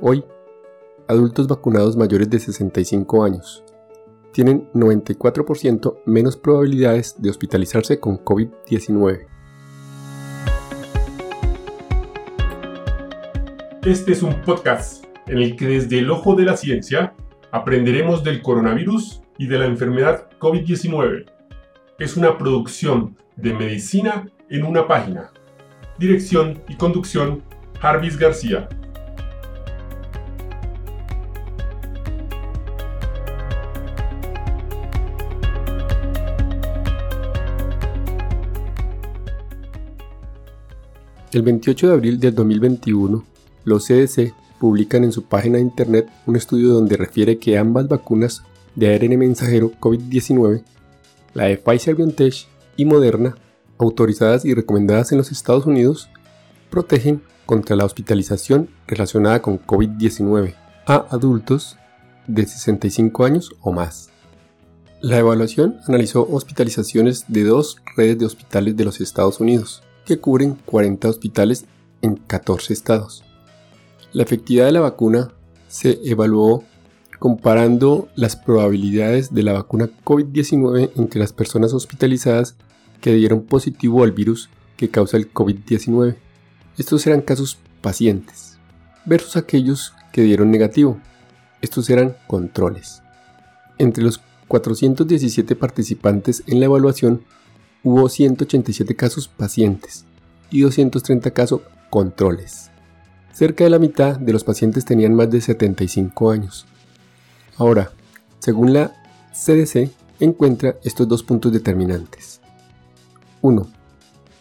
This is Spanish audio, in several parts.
Hoy, adultos vacunados mayores de 65 años tienen 94% menos probabilidades de hospitalizarse con COVID-19. Este es un podcast en el que desde el ojo de la ciencia aprenderemos del coronavirus y de la enfermedad COVID-19. Es una producción de medicina en una página. Dirección y conducción, Jarvis García. El 28 de abril del 2021, los CDC publican en su página de internet un estudio donde refiere que ambas vacunas de ARN mensajero COVID-19, la de Pfizer BioNTech y Moderna, autorizadas y recomendadas en los Estados Unidos, protegen contra la hospitalización relacionada con COVID-19 a adultos de 65 años o más. La evaluación analizó hospitalizaciones de dos redes de hospitales de los Estados Unidos, que cubren 40 hospitales en 14 estados. La efectividad de la vacuna se evaluó comparando las probabilidades de la vacuna COVID-19 entre las personas hospitalizadas que dieron positivo al virus que causa el COVID-19. Estos eran casos pacientes, versus aquellos que dieron negativo. Estos eran controles. Entre los 417 participantes en la evaluación hubo 187 casos pacientes y 230 casos controles. Cerca de la mitad de los pacientes tenían más de 75 años. Ahora, según la CDC, encuentra estos dos puntos determinantes. 1.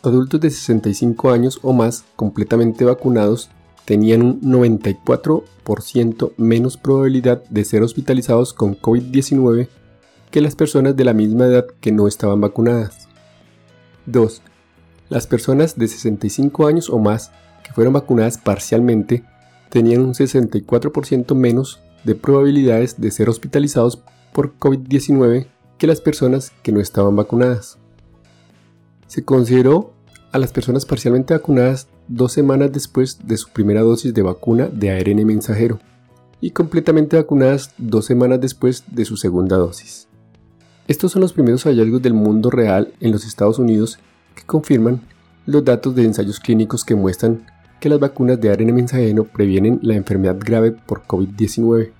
Adultos de 65 años o más completamente vacunados tenían un 94% menos probabilidad de ser hospitalizados con COVID-19 que las personas de la misma edad que no estaban vacunadas. 2. Las personas de 65 años o más que fueron vacunadas parcialmente tenían un 64% menos de probabilidades de ser hospitalizados por COVID-19 que las personas que no estaban vacunadas. Se consideró a las personas parcialmente vacunadas dos semanas después de su primera dosis de vacuna de ARN mensajero y completamente vacunadas dos semanas después de su segunda dosis. Estos son los primeros hallazgos del mundo real en los Estados Unidos que confirman los datos de ensayos clínicos que muestran que las vacunas de ARN mensajero previenen la enfermedad grave por COVID-19.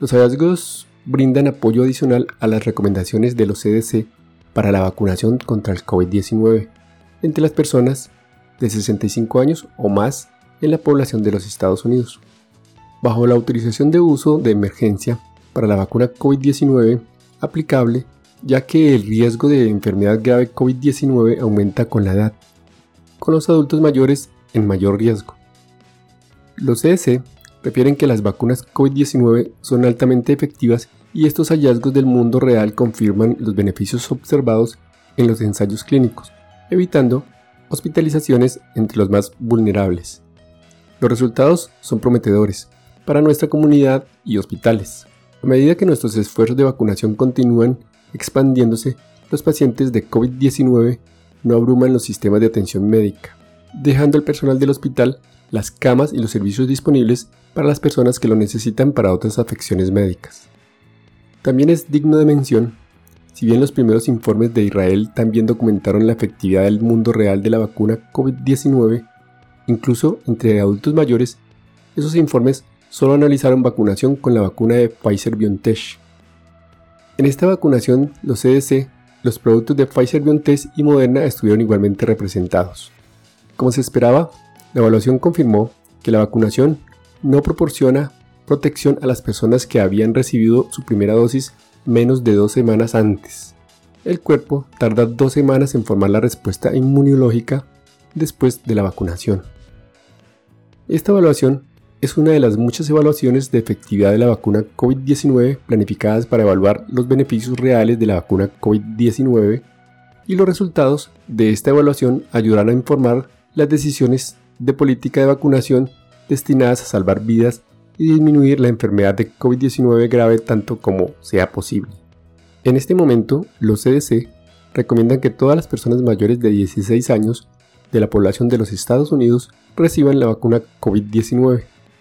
Los hallazgos brindan apoyo adicional a las recomendaciones de los CDC para la vacunación contra el COVID-19 entre las personas de 65 años o más en la población de los Estados Unidos. Bajo la autorización de uso de emergencia para la vacuna COVID-19 aplicable ya que el riesgo de enfermedad grave COVID-19 aumenta con la edad, con los adultos mayores en mayor riesgo. Los CDC refieren que las vacunas COVID-19 son altamente efectivas y estos hallazgos del mundo real confirman los beneficios observados en los ensayos clínicos, evitando hospitalizaciones entre los más vulnerables. Los resultados son prometedores para nuestra comunidad y hospitales. A medida que nuestros esfuerzos de vacunación continúan, expandiéndose, los pacientes de COVID-19 no abruman los sistemas de atención médica, dejando al personal del hospital las camas y los servicios disponibles para las personas que lo necesitan para otras afecciones médicas. También es digno de mención, si bien los primeros informes de Israel también documentaron la efectividad del mundo real de la vacuna COVID-19, incluso entre adultos mayores, esos informes solo analizaron vacunación con la vacuna de Pfizer BioNTech, en esta vacunación, los CDC, los productos de Pfizer BioNTech y Moderna estuvieron igualmente representados. Como se esperaba, la evaluación confirmó que la vacunación no proporciona protección a las personas que habían recibido su primera dosis menos de dos semanas antes. El cuerpo tarda dos semanas en formar la respuesta inmunológica después de la vacunación. Esta evaluación es una de las muchas evaluaciones de efectividad de la vacuna COVID-19 planificadas para evaluar los beneficios reales de la vacuna COVID-19 y los resultados de esta evaluación ayudarán a informar las decisiones de política de vacunación destinadas a salvar vidas y disminuir la enfermedad de COVID-19 grave tanto como sea posible. En este momento, los CDC recomiendan que todas las personas mayores de 16 años de la población de los Estados Unidos reciban la vacuna COVID-19